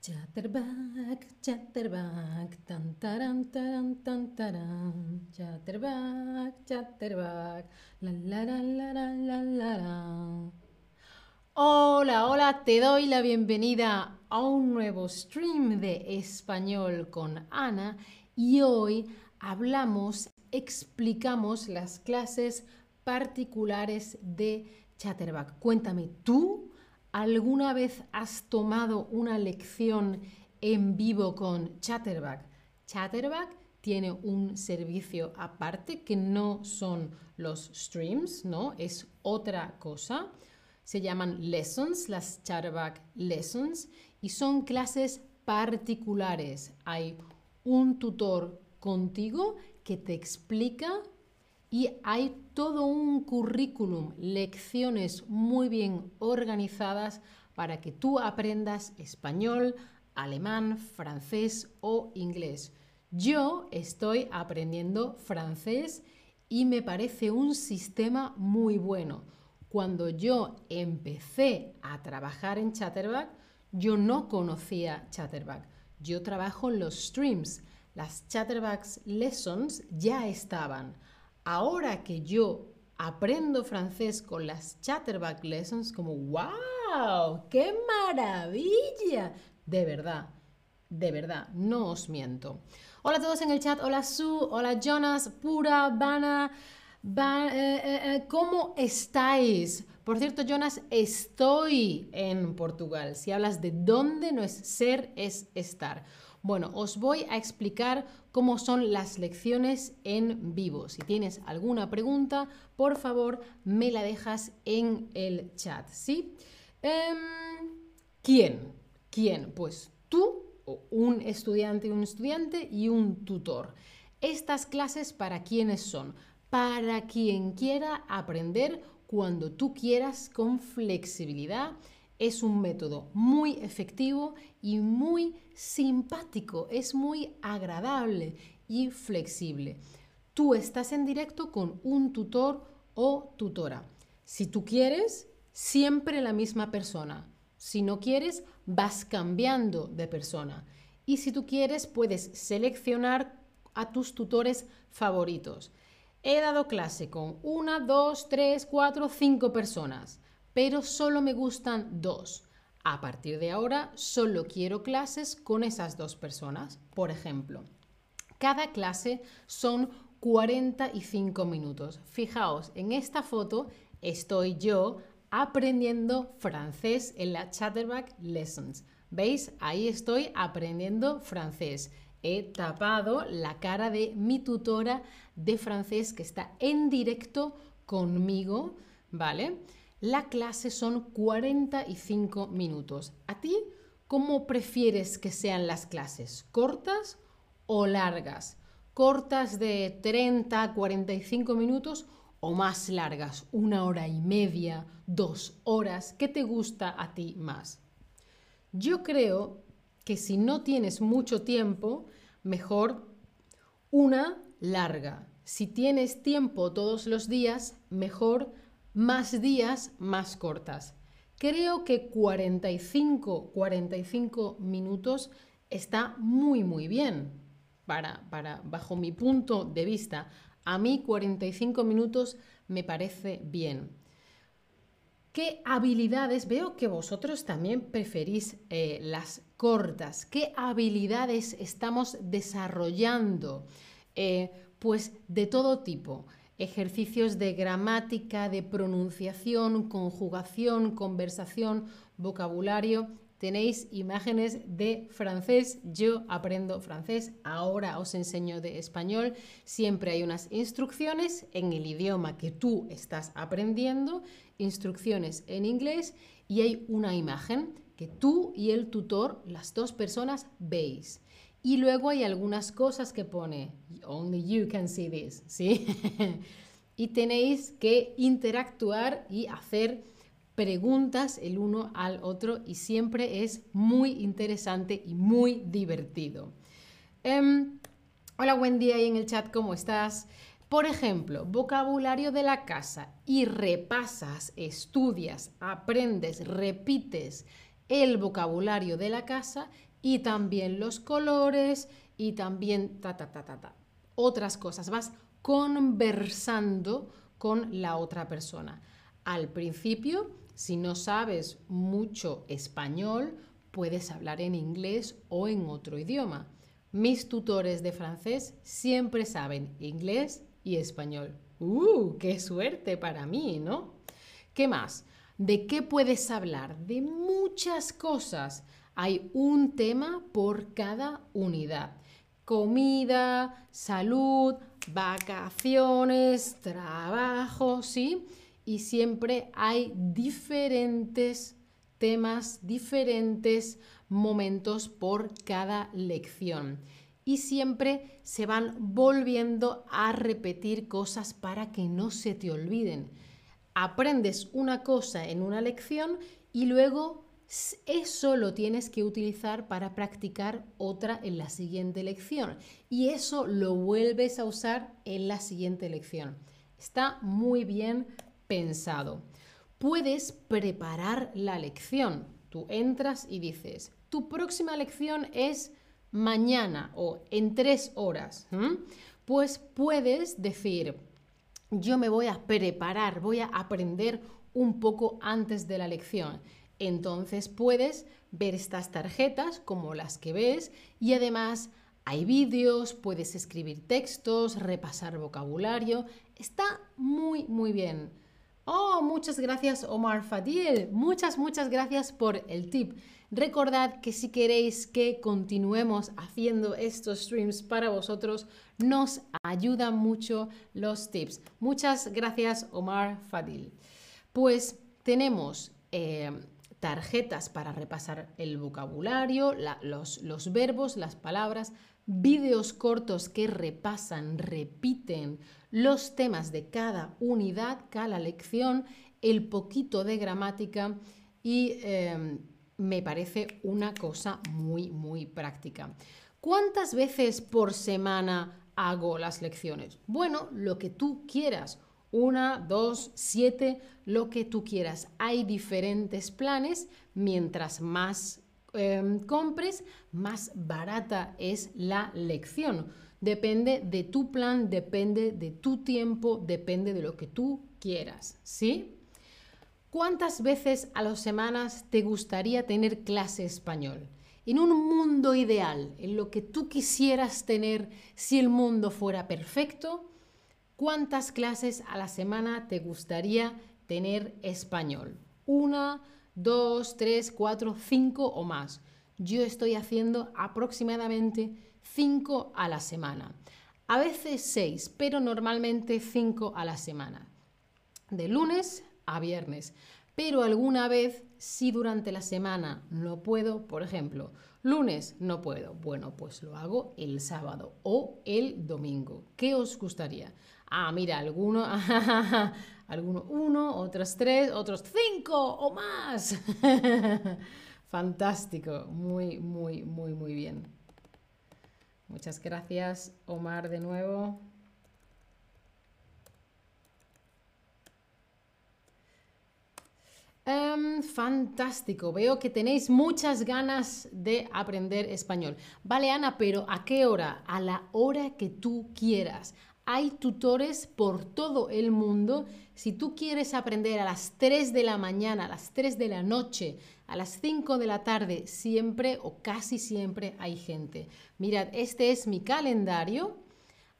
Chatterback, chatterback, tan taran taran tan taran. Chatterback, chatterback, la la la la la la la. Hola, hola, te doy la bienvenida a un nuevo stream de español con Ana y hoy hablamos, explicamos las clases particulares de Chatterback. Cuéntame, ¿tú ¿Alguna vez has tomado una lección en vivo con Chatterback? Chatterback tiene un servicio aparte que no son los streams, ¿no? Es otra cosa. Se llaman lessons, las Chatterback lessons, y son clases particulares. Hay un tutor contigo que te explica y hay todo un currículum, lecciones muy bien organizadas para que tú aprendas español, alemán, francés o inglés. Yo estoy aprendiendo francés y me parece un sistema muy bueno. Cuando yo empecé a trabajar en Chatterback, yo no conocía Chatterback. Yo trabajo en los streams. Las Chatterback Lessons ya estaban. Ahora que yo aprendo francés con las Chatterback Lessons, como ¡wow! ¡Qué maravilla! De verdad, de verdad, no os miento. Hola a todos en el chat, hola Su, hola Jonas, Pura, Vana, eh, eh, eh, ¿cómo estáis? Por cierto, Jonas, estoy en Portugal. Si hablas de dónde, no es ser, es estar. Bueno, os voy a explicar cómo son las lecciones en vivo. Si tienes alguna pregunta, por favor, me la dejas en el chat, ¿sí? Em, ¿Quién? ¿Quién? Pues tú, un estudiante, un estudiante y un tutor. Estas clases para quiénes son? Para quien quiera aprender cuando tú quieras con flexibilidad es un método muy efectivo y muy simpático, es muy agradable y flexible. Tú estás en directo con un tutor o tutora. Si tú quieres, siempre la misma persona. Si no quieres, vas cambiando de persona. Y si tú quieres, puedes seleccionar a tus tutores favoritos. He dado clase con una, dos, tres, cuatro, cinco personas pero solo me gustan dos. A partir de ahora solo quiero clases con esas dos personas. Por ejemplo, cada clase son 45 minutos. Fijaos, en esta foto estoy yo aprendiendo francés en la Chatterback Lessons. ¿Veis? Ahí estoy aprendiendo francés. He tapado la cara de mi tutora de francés que está en directo conmigo, ¿vale? La clase son 45 minutos. ¿A ti cómo prefieres que sean las clases? ¿Cortas o largas? ¿Cortas de 30 a 45 minutos o más largas? ¿Una hora y media? ¿Dos horas? ¿Qué te gusta a ti más? Yo creo que si no tienes mucho tiempo, mejor una larga. Si tienes tiempo todos los días, mejor más días más cortas. Creo que 45, 45 minutos está muy, muy bien para, para, bajo mi punto de vista. A mí 45 minutos me parece bien. ¿Qué habilidades? Veo que vosotros también preferís eh, las cortas. ¿Qué habilidades estamos desarrollando? Eh, pues de todo tipo ejercicios de gramática, de pronunciación, conjugación, conversación, vocabulario. Tenéis imágenes de francés, yo aprendo francés, ahora os enseño de español. Siempre hay unas instrucciones en el idioma que tú estás aprendiendo, instrucciones en inglés y hay una imagen que tú y el tutor, las dos personas, veis. Y luego hay algunas cosas que pone, only you can see this, ¿sí? y tenéis que interactuar y hacer preguntas el uno al otro y siempre es muy interesante y muy divertido. Um, hola Wendy ahí en el chat, ¿cómo estás? Por ejemplo, vocabulario de la casa y repasas, estudias, aprendes, repites el vocabulario de la casa y también los colores y también ta, ta, ta, ta, ta. Otras cosas. Vas conversando con la otra persona. Al principio, si no sabes mucho español, puedes hablar en inglés o en otro idioma. Mis tutores de francés siempre saben inglés y español. ¡Uh! ¡Qué suerte para mí, ¿no? ¿Qué más? ¿De qué puedes hablar? De muchas cosas. Hay un tema por cada unidad. Comida, salud, vacaciones, trabajo, ¿sí? Y siempre hay diferentes temas, diferentes momentos por cada lección. Y siempre se van volviendo a repetir cosas para que no se te olviden. Aprendes una cosa en una lección y luego eso lo tienes que utilizar para practicar otra en la siguiente lección. Y eso lo vuelves a usar en la siguiente lección. Está muy bien pensado. Puedes preparar la lección. Tú entras y dices, tu próxima lección es mañana o en tres horas, pues puedes decir, yo me voy a preparar, voy a aprender un poco antes de la lección. Entonces puedes ver estas tarjetas como las que ves y además hay vídeos, puedes escribir textos, repasar vocabulario. Está muy, muy bien. Oh, muchas gracias Omar Fadil. Muchas, muchas gracias por el tip. Recordad que si queréis que continuemos haciendo estos streams para vosotros, nos ayudan mucho los tips. Muchas gracias, Omar Fadil. Pues tenemos eh, tarjetas para repasar el vocabulario, los, los verbos, las palabras, vídeos cortos que repasan, repiten los temas de cada unidad, cada lección, el poquito de gramática y eh, me parece una cosa muy, muy práctica. ¿Cuántas veces por semana hago las lecciones? Bueno, lo que tú quieras. Una, dos, siete, lo que tú quieras. Hay diferentes planes. Mientras más em, compres, más barata es la lección. Depende de tu plan, depende de tu tiempo, depende de lo que tú quieras. ¿Sí? ¿Cuántas veces a las semanas te gustaría tener clase español? En un mundo ideal, en lo que tú quisieras tener si el mundo fuera perfecto, ¿cuántas clases a la semana te gustaría tener español? ¿Una, dos, tres, cuatro, cinco o más? Yo estoy haciendo aproximadamente cinco a la semana. A veces seis, pero normalmente cinco a la semana. De lunes a viernes. Pero alguna vez, si durante la semana no puedo, por ejemplo, lunes no puedo, bueno, pues lo hago el sábado o el domingo. ¿Qué os gustaría? Ah, mira, alguno, alguno uno, otros tres, otros cinco o más. Fantástico, muy, muy, muy, muy bien. Muchas gracias, Omar, de nuevo. Em, fantástico, veo que tenéis muchas ganas de aprender español. Vale, Ana, pero ¿a qué hora? A la hora que tú quieras. Hay tutores por todo el mundo. Si tú quieres aprender a las 3 de la mañana, a las 3 de la noche, a las 5 de la tarde, siempre o casi siempre hay gente. Mirad, este es mi calendario.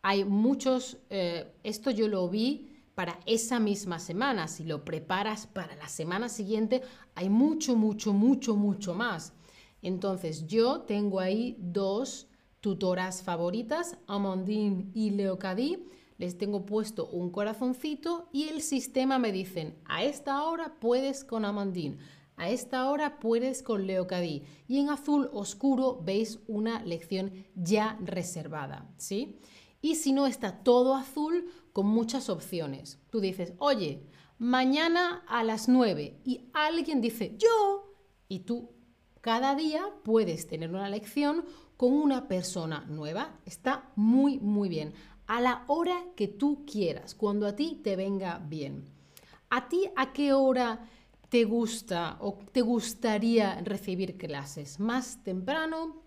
Hay muchos, eh, esto yo lo vi para esa misma semana. Si lo preparas para la semana siguiente, hay mucho, mucho, mucho, mucho más. Entonces yo tengo ahí dos tutoras favoritas, Amandine y Leocadí. Les tengo puesto un corazoncito y el sistema me dicen, a esta hora puedes con Amandine, a esta hora puedes con Leocadí. Y en azul oscuro veis una lección ya reservada, ¿sí? Y si no está todo azul, con muchas opciones. Tú dices, oye, mañana a las 9 y alguien dice, yo, y tú cada día puedes tener una lección con una persona nueva. Está muy, muy bien. A la hora que tú quieras, cuando a ti te venga bien. ¿A ti a qué hora te gusta o te gustaría recibir clases? ¿Más temprano,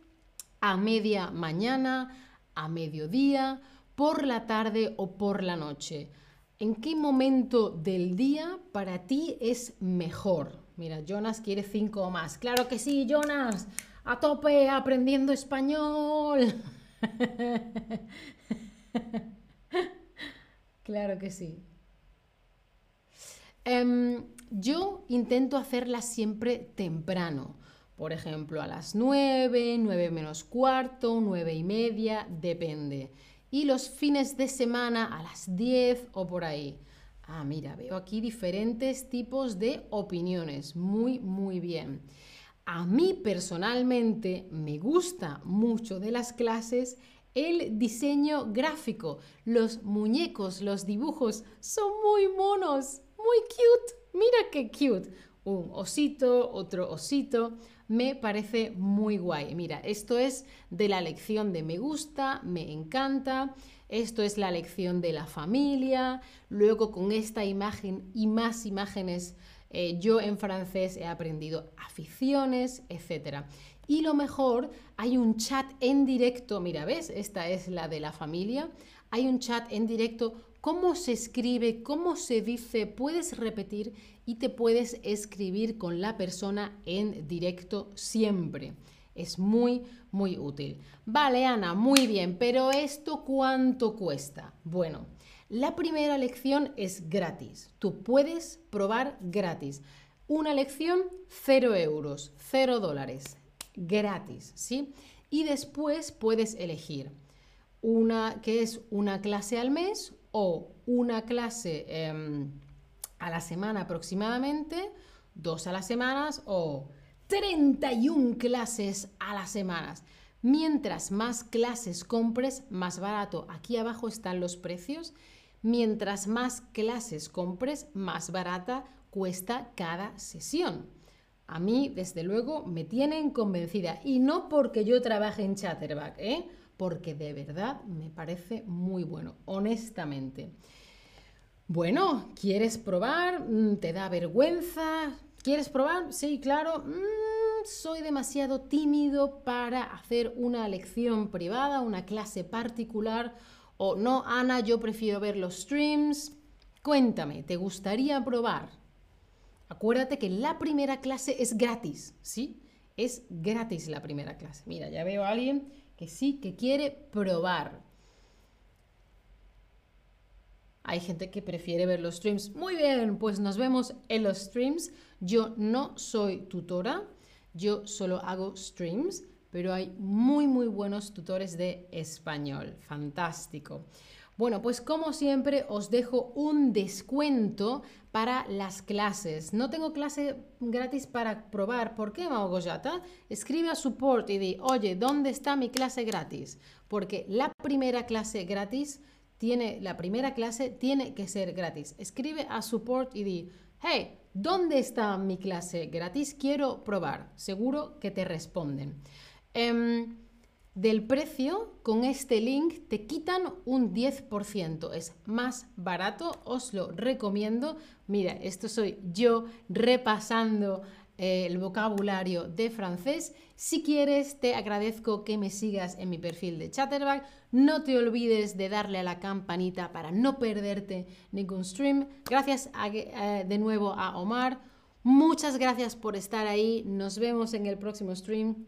a media mañana, a mediodía, por la tarde o por la noche? ¿En qué momento del día para ti es mejor? Mira, Jonas quiere cinco o más. Claro que sí, Jonas. A tope aprendiendo español. claro que sí. Em, yo intento hacerlas siempre temprano. Por ejemplo, a las 9, 9 menos cuarto, 9 y media, depende. Y los fines de semana a las 10 o por ahí. Ah, mira, veo aquí diferentes tipos de opiniones. Muy, muy bien. A mí personalmente me gusta mucho de las clases el diseño gráfico. Los muñecos, los dibujos son muy monos, muy cute. Mira qué cute. Un osito, otro osito. Me parece muy guay. Mira, esto es de la lección de me gusta, me encanta. Esto es la lección de la familia. Luego con esta imagen y más imágenes, eh, yo en francés he aprendido aficiones, etc. Y lo mejor, hay un chat en directo. Mira, ¿ves? Esta es la de la familia. Hay un chat en directo. ¿Cómo se escribe? ¿Cómo se dice? Puedes repetir y te puedes escribir con la persona en directo siempre. Es muy, muy útil. Vale, Ana, muy bien, pero ¿esto cuánto cuesta? Bueno, la primera lección es gratis. Tú puedes probar gratis. Una lección, cero euros, cero dólares, gratis, ¿sí? Y después puedes elegir una que es una clase al mes o una clase em, a la semana aproximadamente, dos a las semanas o 31 clases a las semanas. Mientras más clases compres, más barato. Aquí abajo están los precios. Mientras más clases compres, más barata cuesta cada sesión. A mí, desde luego, me tienen convencida. Y no porque yo trabaje en Chatterback, ¿eh? porque de verdad me parece muy bueno, honestamente. Bueno, ¿quieres probar? Mm, ¿Te da vergüenza? ¿Quieres probar? Sí, claro. Mm, soy demasiado tímido para hacer una lección privada, una clase particular. O no, Ana, yo prefiero ver los streams. Cuéntame, ¿te gustaría probar? Acuérdate que la primera clase es gratis, ¿sí? Es gratis la primera clase. Mira, ya veo a alguien que sí, que quiere probar. Hay gente que prefiere ver los streams. Muy bien, pues nos vemos en los streams. Yo no soy tutora, yo solo hago streams, pero hay muy, muy buenos tutores de español. Fantástico. Bueno, pues como siempre os dejo un descuento para las clases. No tengo clase gratis para probar. ¿Por qué, Goyata? Escribe a support y di, oye, ¿dónde está mi clase gratis? Porque la primera clase gratis tiene, la primera clase tiene que ser gratis. Escribe a support y di, hey, ¿dónde está mi clase gratis? Quiero probar. Seguro que te responden. Em, del precio, con este link te quitan un 10%. Es más barato, os lo recomiendo. Mira, esto soy yo repasando eh, el vocabulario de francés. Si quieres, te agradezco que me sigas en mi perfil de Chatterback. No te olvides de darle a la campanita para no perderte ningún stream. Gracias eh, de nuevo a Omar. Muchas gracias por estar ahí. Nos vemos en el próximo stream.